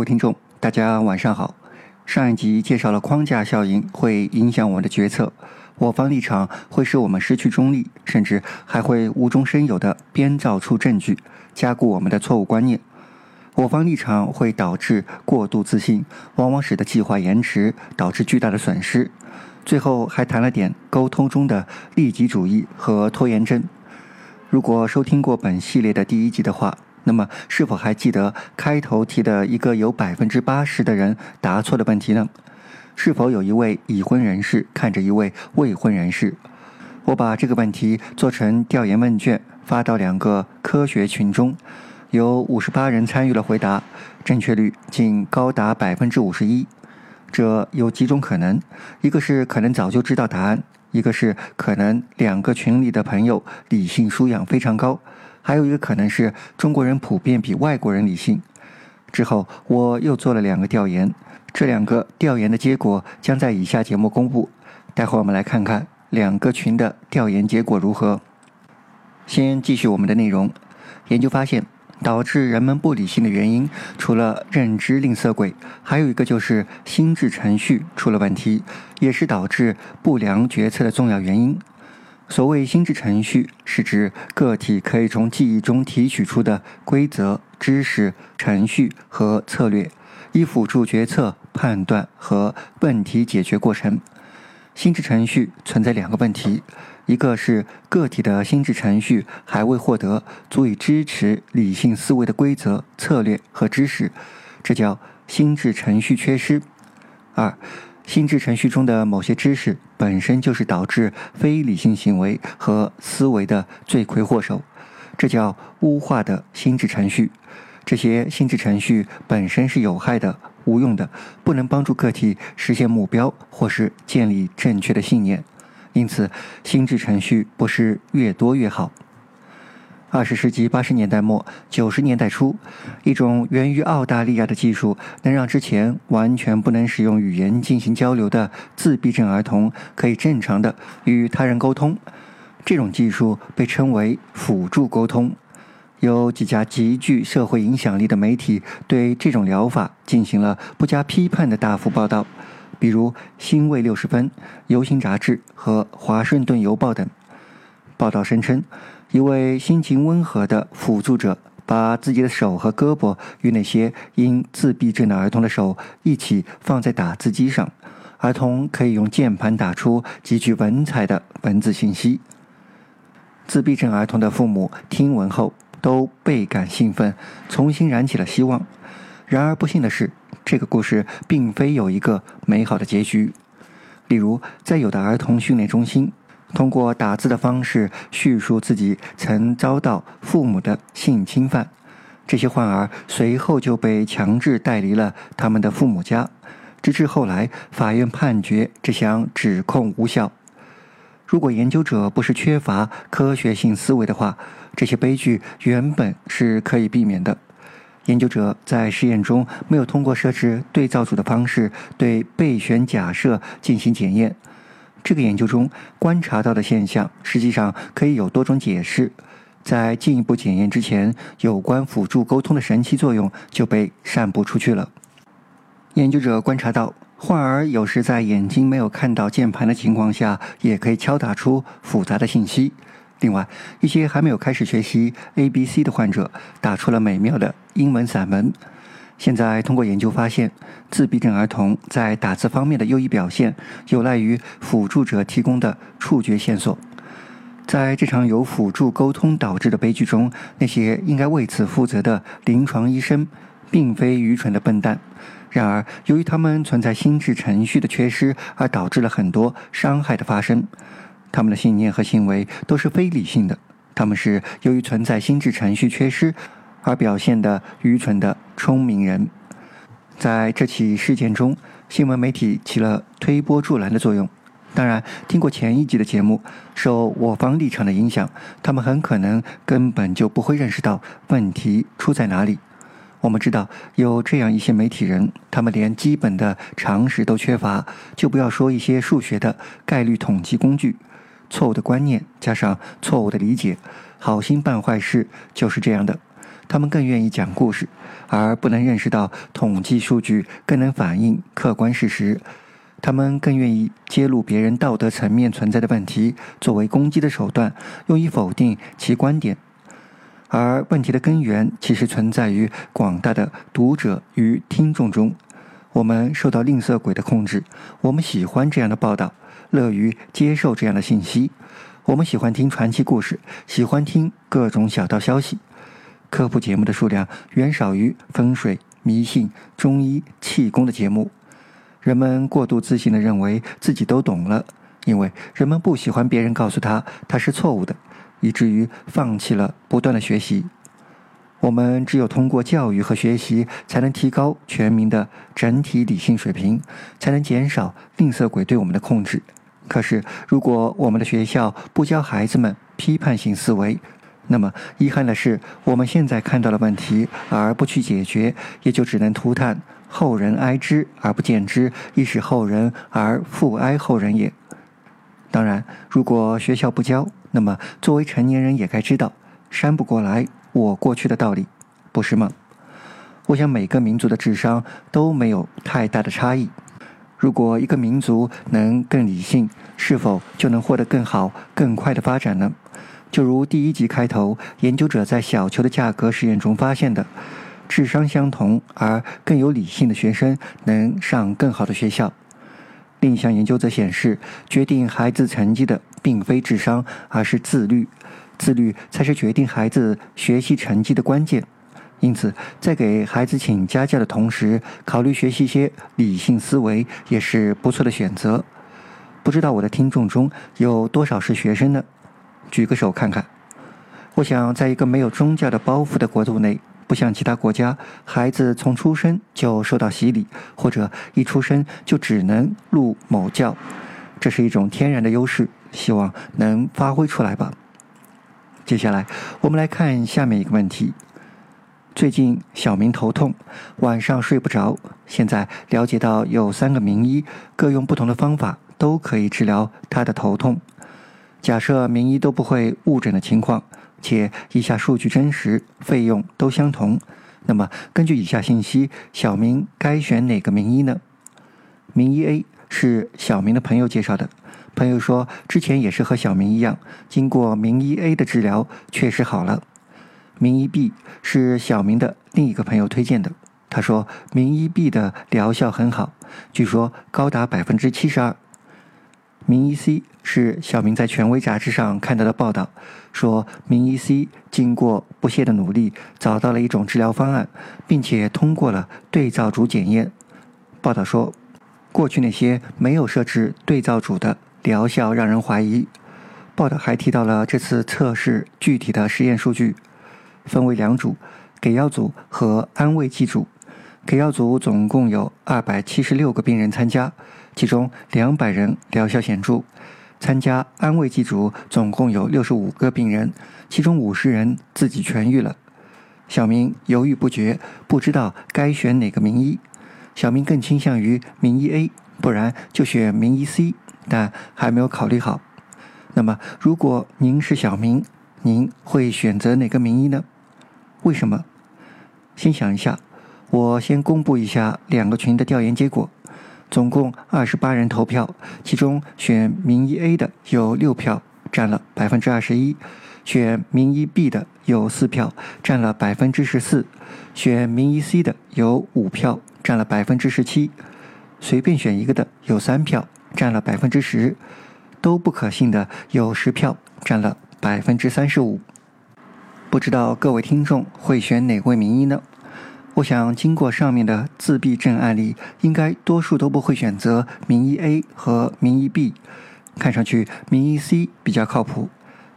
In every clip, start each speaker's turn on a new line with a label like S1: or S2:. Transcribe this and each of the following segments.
S1: 各位听众，大家晚上好。上一集介绍了框架效应会影响我们的决策，我方立场会使我们失去中立，甚至还会无中生有的编造出证据，加固我们的错误观念。我方立场会导致过度自信，往往使得计划延迟，导致巨大的损失。最后还谈了点沟通中的利己主义和拖延症。如果收听过本系列的第一集的话，那么是否还记得开头提的一个有百分之八十的人答错的问题呢？是否有一位已婚人士看着一位未婚人士？我把这个问题做成调研问卷发到两个科学群中，有五十八人参与了回答，正确率竟高达百分之五十一。这有几种可能：一个是可能早就知道答案。一个是可能两个群里的朋友理性素养非常高，还有一个可能是中国人普遍比外国人理性。之后我又做了两个调研，这两个调研的结果将在以下节目公布。待会儿我们来看看两个群的调研结果如何。先继续我们的内容，研究发现。导致人们不理性的原因，除了认知吝啬鬼，还有一个就是心智程序出了问题，也是导致不良决策的重要原因。所谓心智程序，是指个体可以从记忆中提取出的规则、知识、程序和策略，以辅助决策、判断和问题解决过程。心智程序存在两个问题。一个是个体的心智程序还未获得足以支持理性思维的规则、策略和知识，这叫心智程序缺失；二，心智程序中的某些知识本身就是导致非理性行为和思维的罪魁祸首，这叫污化的心智程序。这些心智程序本身是有害的、无用的，不能帮助个体实现目标或是建立正确的信念。因此，心智程序不是越多越好。二十世纪八十年代末、九十年代初，一种源于澳大利亚的技术，能让之前完全不能使用语言进行交流的自闭症儿童可以正常的与他人沟通。这种技术被称为辅助沟通。有几家极具社会影响力的媒体对这种疗法进行了不加批判的大幅报道。比如《新卫六十分》《游行杂志》和《华盛顿邮报》等报道声称，一位心情温和的辅助者把自己的手和胳膊与那些因自闭症的儿童的手一起放在打字机上，儿童可以用键盘打出极具文采的文字信息。自闭症儿童的父母听闻后都倍感兴奋，重新燃起了希望。然而不幸的是。这个故事并非有一个美好的结局。例如，在有的儿童训练中心，通过打字的方式叙述自己曾遭到父母的性侵犯，这些患儿随后就被强制带离了他们的父母家，直至后来法院判决这项指控无效。如果研究者不是缺乏科学性思维的话，这些悲剧原本是可以避免的。研究者在实验中没有通过设置对照组的方式对备选假设进行检验。这个研究中观察到的现象实际上可以有多种解释。在进一步检验之前，有关辅助沟通的神奇作用就被散布出去了。研究者观察到，患儿有时在眼睛没有看到键盘的情况下，也可以敲打出复杂的信息。另外，一些还没有开始学习 A B C 的患者打出了美妙的英文散文。现在通过研究发现，自闭症儿童在打字方面的优异表现有赖于辅助者提供的触觉线索。在这场由辅助沟通导致的悲剧中，那些应该为此负责的临床医生并非愚蠢的笨蛋。然而，由于他们存在心智程序的缺失，而导致了很多伤害的发生。他们的信念和行为都是非理性的，他们是由于存在心智程序缺失而表现的愚蠢的聪明人。在这起事件中，新闻媒体起了推波助澜的作用。当然，听过前一集的节目，受我方立场的影响，他们很可能根本就不会认识到问题出在哪里。我们知道有这样一些媒体人，他们连基本的常识都缺乏，就不要说一些数学的概率统计工具。错误的观念加上错误的理解，好心办坏事就是这样的。他们更愿意讲故事，而不能认识到统计数据更能反映客观事实。他们更愿意揭露别人道德层面存在的问题，作为攻击的手段，用以否定其观点。而问题的根源其实存在于广大的读者与听众中。我们受到吝啬鬼的控制，我们喜欢这样的报道，乐于接受这样的信息。我们喜欢听传奇故事，喜欢听各种小道消息。科普节目的数量远少于风水、迷信、中医、气功的节目。人们过度自信地认为自己都懂了，因为人们不喜欢别人告诉他他是错误的，以至于放弃了不断的学习。我们只有通过教育和学习，才能提高全民的整体理性水平，才能减少吝啬鬼对我们的控制。可是，如果我们的学校不教孩子们批判性思维，那么遗憾的是，我们现在看到了问题而不去解决，也就只能涂炭“后人哀之而不见之，亦使后人而复哀后人也”。当然，如果学校不教，那么作为成年人也该知道，山不过来。我过去的道理，不是吗？我想每个民族的智商都没有太大的差异。如果一个民族能更理性，是否就能获得更好、更快的发展呢？就如第一集开头，研究者在小球的价格实验中发现的，智商相同而更有理性的学生能上更好的学校。另一项研究则显示，决定孩子成绩的并非智商，而是自律。自律才是决定孩子学习成绩的关键，因此，在给孩子请家教的同时，考虑学习一些理性思维也是不错的选择。不知道我的听众中有多少是学生呢？举个手看看。我想，在一个没有宗教的包袱的国度内，不像其他国家，孩子从出生就受到洗礼，或者一出生就只能入某教，这是一种天然的优势，希望能发挥出来吧。接下来，我们来看下面一个问题。最近小明头痛，晚上睡不着。现在了解到有三个名医，各用不同的方法，都可以治疗他的头痛。假设名医都不会误诊的情况，且以下数据真实，费用都相同，那么根据以下信息，小明该选哪个名医呢？名医 A 是小明的朋友介绍的。朋友说，之前也是和小明一样，经过名医 A 的治疗，确实好了。名医 B 是小明的另一个朋友推荐的，他说名医 B 的疗效很好，据说高达百分之七十二。名医 C 是小明在权威杂志上看到的报道，说名医 C 经过不懈的努力，找到了一种治疗方案，并且通过了对照组检验。报道说，过去那些没有设置对照组的。疗效让人怀疑。报道还提到了这次测试具体的实验数据，分为两组：给药组和安慰剂组。给药组总共有二百七十六个病人参加，其中两百人疗效显著；参加安慰剂组总共有六十五个病人，其中五十人自己痊愈了。小明犹豫不决，不知道该选哪个名医。小明更倾向于名医 A，不然就选名医 C。但还没有考虑好。那么，如果您是小明，您会选择哪个名医呢？为什么？先想一下。我先公布一下两个群的调研结果。总共二十八人投票，其中选名医 A 的有六票，占了百分之二十一；选名医 B 的有四票，占了百分之十四；选名医 C 的有五票，占了百分之十七；随便选一个的有三票。占了百分之十，都不可信的有十票，占了百分之三十五。不知道各位听众会选哪位名医呢？我想经过上面的自闭症案例，应该多数都不会选择名医 A 和名医 B。看上去名医 C 比较靠谱，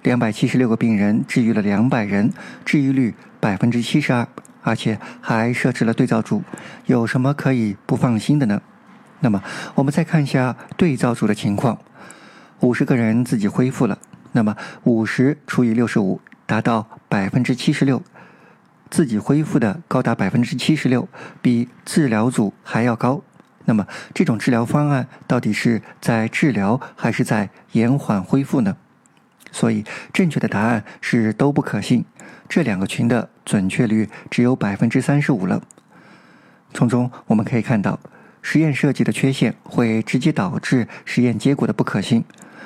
S1: 两百七十六个病人治愈了两百人，治愈率百分之七十二，而且还设置了对照组，有什么可以不放心的呢？那么，我们再看一下对照组的情况：五十个人自己恢复了，那么五十除以六十五，达到百分之七十六。自己恢复的高达百分之七十六，比治疗组还要高。那么，这种治疗方案到底是在治疗还是在延缓恢复呢？所以，正确的答案是都不可信。这两个群的准确率只有百分之三十五了。从中我们可以看到，实验设计的缺陷会直接导致实验结果的不可信，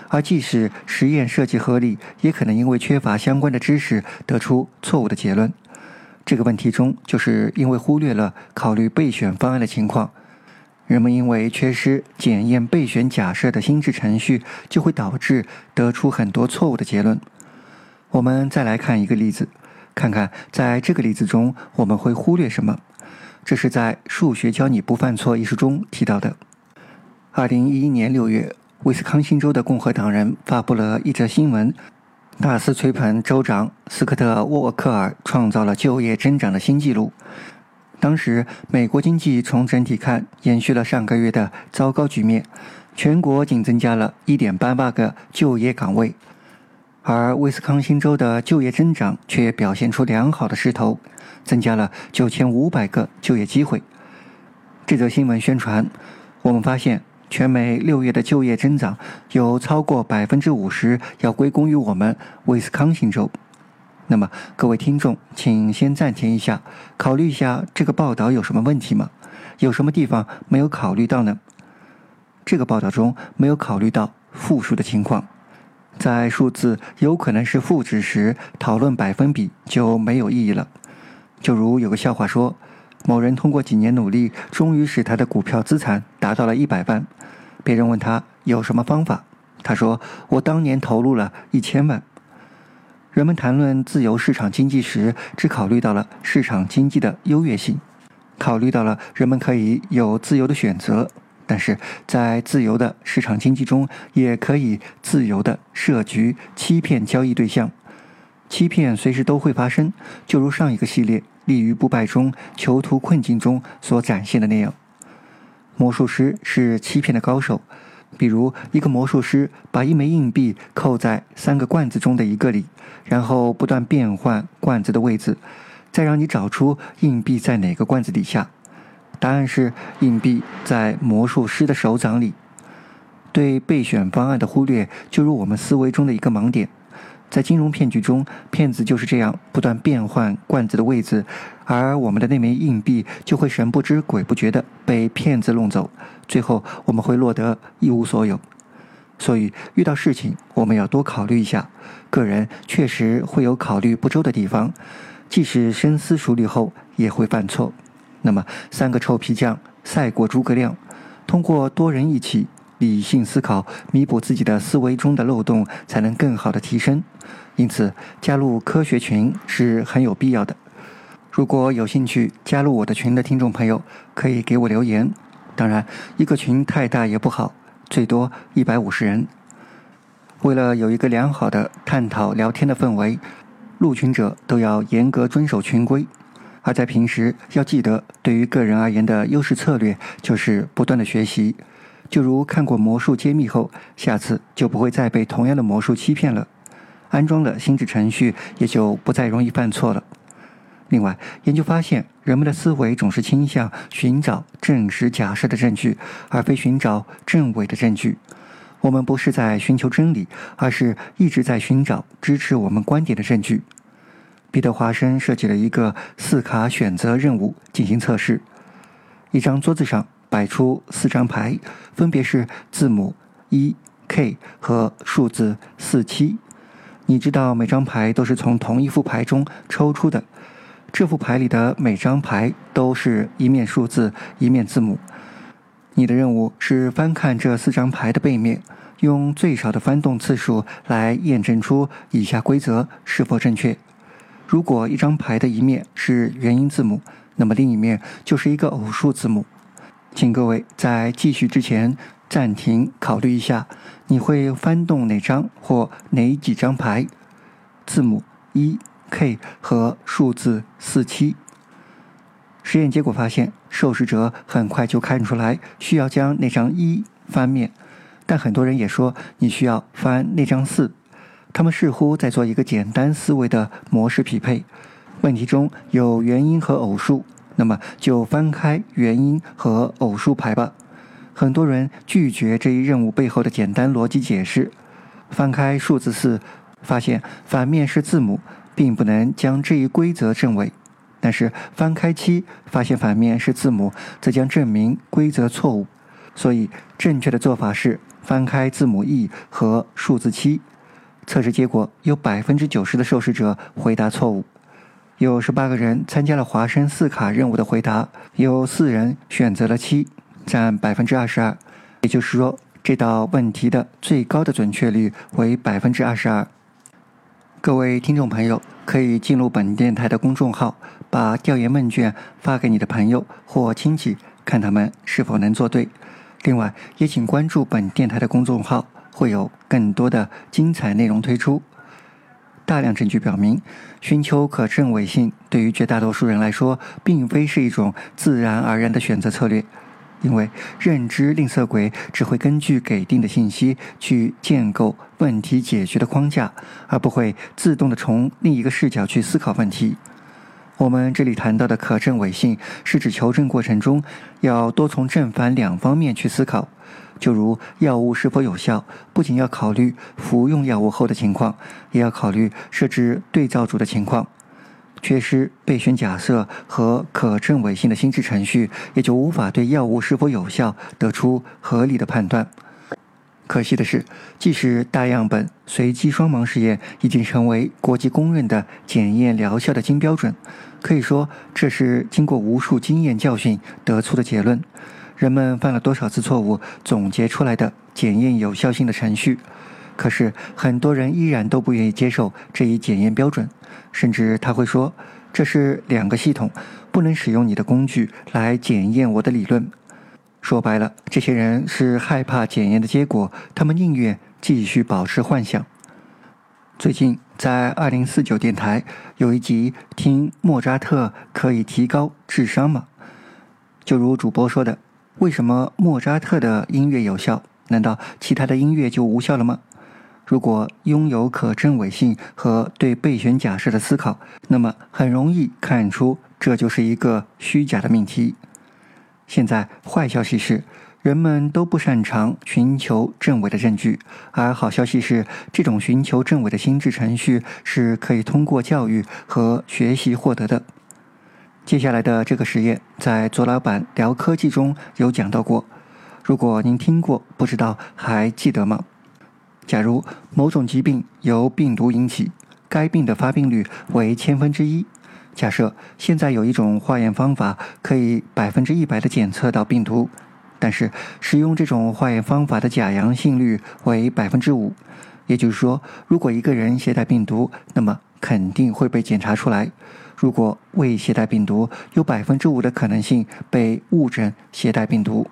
S1: 而即使实验设计合理，也可能因为缺乏相关的知识得出错误的结论。这个问题中，就是因为忽略了考虑备选方案的情况，人们因为缺失检验备选假设的心智程序，就会导致得出很多错误的结论。我们再来看一个例子，看看在这个例子中我们会忽略什么。这是在《数学教你不犯错》一书中提到的。二零一一年六月，威斯康星州的共和党人发布了一则新闻：大肆吹捧州长斯科特·沃克尔创造了就业增长的新纪录。当时，美国经济从整体看延续了上个月的糟糕局面，全国仅增加了一点八八个就业岗位，而威斯康星州的就业增长却表现出良好的势头。增加了九千五百个就业机会。这则新闻宣传，我们发现全美六月的就业增长有超过百分之五十要归功于我们威斯康星州。那么，各位听众，请先暂停一下，考虑一下这个报道有什么问题吗？有什么地方没有考虑到呢？这个报道中没有考虑到负数的情况，在数字有可能是负值时，讨论百分比就没有意义了。就如有个笑话说，某人通过几年努力，终于使他的股票资产达到了一百万。别人问他有什么方法，他说：“我当年投入了一千万。”人们谈论自由市场经济时，只考虑到了市场经济的优越性，考虑到了人们可以有自由的选择，但是在自由的市场经济中，也可以自由的设局欺骗交易对象。欺骗随时都会发生，就如上一个系列“立于不败中，囚徒困境中”所展现的那样。魔术师是欺骗的高手，比如一个魔术师把一枚硬币扣在三个罐子中的一个里，然后不断变换罐子的位置，再让你找出硬币在哪个罐子底下。答案是硬币在魔术师的手掌里。对备选方案的忽略，就如我们思维中的一个盲点。在金融骗局中，骗子就是这样不断变换罐子的位置，而我们的那枚硬币就会神不知鬼不觉地被骗子弄走，最后我们会落得一无所有。所以，遇到事情我们要多考虑一下。个人确实会有考虑不周的地方，即使深思熟虑后也会犯错。那么，三个臭皮匠赛过诸葛亮，通过多人一起。理性思考，弥补自己的思维中的漏洞，才能更好的提升。因此，加入科学群是很有必要的。如果有兴趣加入我的群的听众朋友，可以给我留言。当然，一个群太大也不好，最多一百五十人。为了有一个良好的探讨聊天的氛围，入群者都要严格遵守群规。而在平时，要记得，对于个人而言的优势策略就是不断的学习。就如看过魔术揭秘后，下次就不会再被同样的魔术欺骗了。安装了心智程序，也就不再容易犯错了。另外，研究发现，人们的思维总是倾向寻找证实假设的证据，而非寻找证伪的证据。我们不是在寻求真理，而是一直在寻找支持我们观点的证据。彼得·华生设计了一个四卡选择任务进行测试。一张桌子上。摆出四张牌，分别是字母一、K 和数字四七。你知道每张牌都是从同一副牌中抽出的。这副牌里的每张牌都是一面数字，一面字母。你的任务是翻看这四张牌的背面，用最少的翻动次数来验证出以下规则是否正确。如果一张牌的一面是元音字母，那么另一面就是一个偶数字母。请各位在继续之前暂停，考虑一下，你会翻动哪张或哪几张牌？字母一、K 和数字四七。实验结果发现，受试者很快就看出来需要将那张一翻面，但很多人也说你需要翻那张四。他们似乎在做一个简单思维的模式匹配。问题中有元音和偶数。那么就翻开元音和偶数牌吧。很多人拒绝这一任务背后的简单逻辑解释。翻开数字四，发现反面是字母，并不能将这一规则证伪。但是翻开七，发现反面是字母，则将证明规则错误。所以正确的做法是翻开字母 E 和数字七。测试结果有百分之九十的受试者回答错误，有十八个人参加了华生四卡任务的回答，有四人选择了七，占百分之二十二。也就是说，这道问题的最高的准确率为百分之二十二。各位听众朋友，可以进入本电台的公众号，把调研问卷发给你的朋友或亲戚，看他们是否能做对。另外，也请关注本电台的公众号。会有更多的精彩内容推出。大量证据表明，寻求可证伪性对于绝大多数人来说，并非是一种自然而然的选择策略，因为认知吝啬鬼只会根据给定的信息去建构问题解决的框架，而不会自动的从另一个视角去思考问题。我们这里谈到的可证伪性，是指求证过程中要多从正反两方面去思考。就如药物是否有效，不仅要考虑服用药物后的情况，也要考虑设置对照组的情况。缺失备选假设和可证伪性的心智程序，也就无法对药物是否有效得出合理的判断。可惜的是，即使大样本随机双盲试验已经成为国际公认的检验疗效的金标准，可以说这是经过无数经验教训得出的结论。人们犯了多少次错误总结出来的检验有效性的程序，可是很多人依然都不愿意接受这一检验标准，甚至他会说这是两个系统，不能使用你的工具来检验我的理论。说白了，这些人是害怕检验的结果，他们宁愿继续保持幻想。最近在二零四九电台有一集，听莫扎特可以提高智商吗？就如主播说的。为什么莫扎特的音乐有效？难道其他的音乐就无效了吗？如果拥有可证伪性和对备选假设的思考，那么很容易看出这就是一个虚假的命题。现在坏消息是，人们都不擅长寻求证伪的证据，而好消息是，这种寻求证伪的心智程序是可以通过教育和学习获得的。接下来的这个实验，在左老板聊科技中有讲到过。如果您听过，不知道还记得吗？假如某种疾病由病毒引起，该病的发病率为千分之一。假设现在有一种化验方法可以百分之一百的检测到病毒，但是使用这种化验方法的假阳性率为百分之五。也就是说，如果一个人携带病毒，那么肯定会被检查出来。如果未携带病毒，有百分之五的可能性被误诊携带病毒。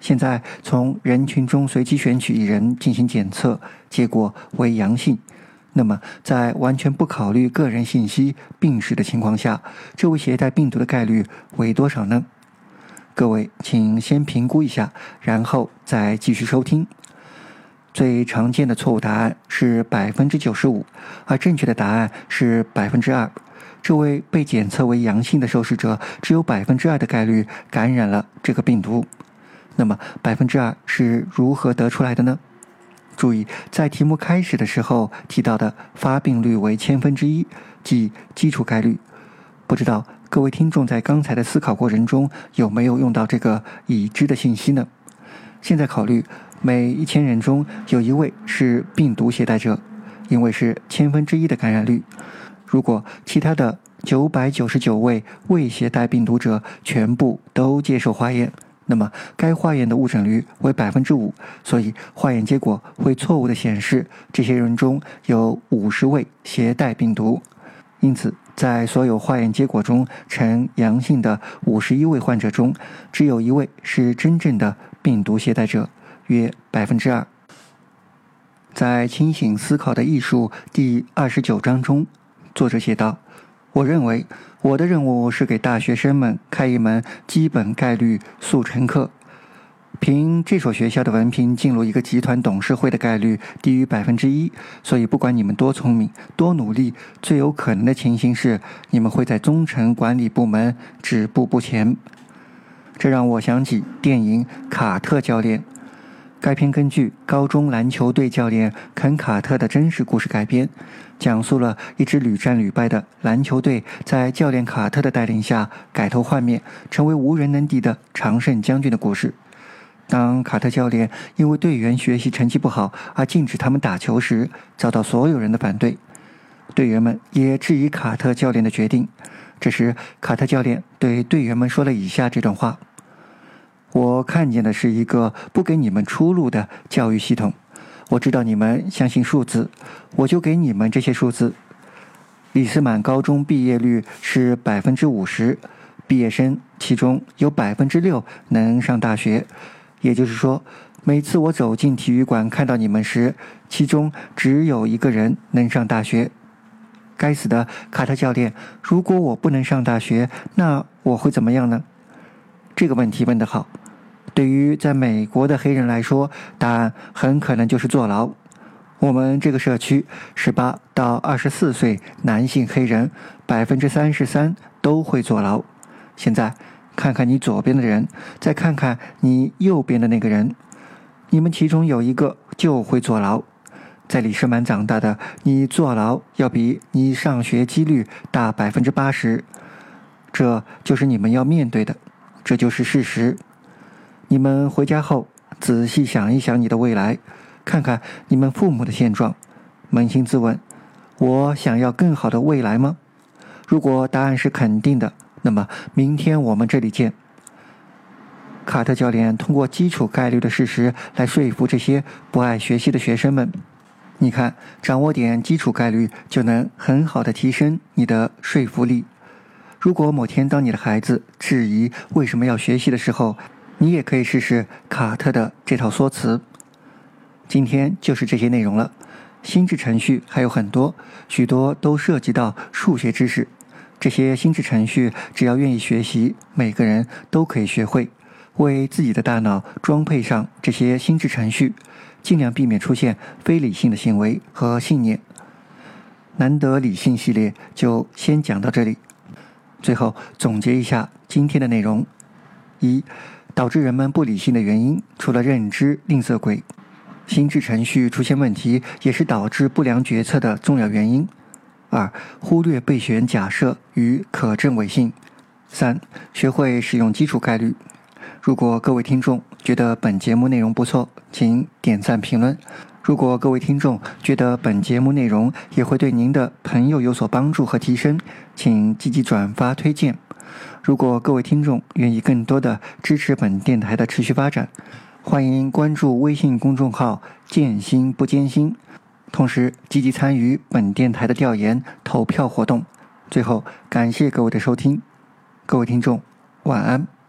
S1: 现在从人群中随机选取一人进行检测，结果为阳性。那么，在完全不考虑个人信息、病史的情况下，这位携带病毒的概率为多少呢？各位，请先评估一下，然后再继续收听。最常见的错误答案是百分之九十五，而正确的答案是百分之二。这位被检测为阳性的受试者只有百分之二的概率感染了这个病毒。那么百分之二是如何得出来的呢？注意，在题目开始的时候提到的发病率为千分之一，即基础概率。不知道各位听众在刚才的思考过程中有没有用到这个已知的信息呢？现在考虑每一千人中有一位是病毒携带者，因为是千分之一的感染率。如果其他的九百九十九位未携带病毒者全部都接受化验，那么该化验的误诊率为百分之五，所以化验结果会错误的显示这些人中有五十位携带病毒。因此，在所有化验结果中呈阳性的五十一位患者中，只有一位是真正的病毒携带者，约百分之二。在《清醒思考的艺术》第二十九章中。作者写道：“我认为我的任务是给大学生们开一门基本概率速成课。凭这所学校的文凭进入一个集团董事会的概率低于百分之一，所以不管你们多聪明、多努力，最有可能的情形是你们会在中层管理部门止步不前。”这让我想起电影《卡特教练》。该片根据高中篮球队教练肯·卡特的真实故事改编，讲述了一支屡战屡败的篮球队在教练卡特的带领下改头换面，成为无人能敌的常胜将军的故事。当卡特教练因为队员学习成绩不好而禁止他们打球时，遭到所有人的反对，队员们也质疑卡特教练的决定。这时，卡特教练对队员们说了以下这段话。我看见的是一个不给你们出路的教育系统。我知道你们相信数字，我就给你们这些数字。李斯满高中毕业率是百分之五十，毕业生其中有百分之六能上大学。也就是说，每次我走进体育馆看到你们时，其中只有一个人能上大学。该死的卡特教练！如果我不能上大学，那我会怎么样呢？这个问题问得好。对于在美国的黑人来说，答案很可能就是坐牢。我们这个社区，十八到二十四岁男性黑人百分之三十三都会坐牢。现在看看你左边的人，再看看你右边的那个人，你们其中有一个就会坐牢。在李士满长大的你，坐牢要比你上学几率大百分之八十。这就是你们要面对的。这就是事实。你们回家后仔细想一想你的未来，看看你们父母的现状，扪心自问：我想要更好的未来吗？如果答案是肯定的，那么明天我们这里见。卡特教练通过基础概率的事实来说服这些不爱学习的学生们。你看，掌握点基础概率就能很好的提升你的说服力。如果某天当你的孩子质疑为什么要学习的时候，你也可以试试卡特的这套说辞。今天就是这些内容了。心智程序还有很多，许多都涉及到数学知识。这些心智程序只要愿意学习，每个人都可以学会。为自己的大脑装配上这些心智程序，尽量避免出现非理性的行为和信念。难得理性系列就先讲到这里。最后总结一下今天的内容：一、导致人们不理性的原因，除了认知吝啬鬼，心智程序出现问题也是导致不良决策的重要原因；二、忽略备选假设与可证伪性；三、学会使用基础概率。如果各位听众觉得本节目内容不错，请点赞评论。如果各位听众觉得本节目内容也会对您的朋友有所帮助和提升，请积极转发推荐。如果各位听众愿意更多的支持本电台的持续发展，欢迎关注微信公众号“建心不艰辛”，同时积极参与本电台的调研投票活动。最后，感谢各位的收听，各位听众晚安。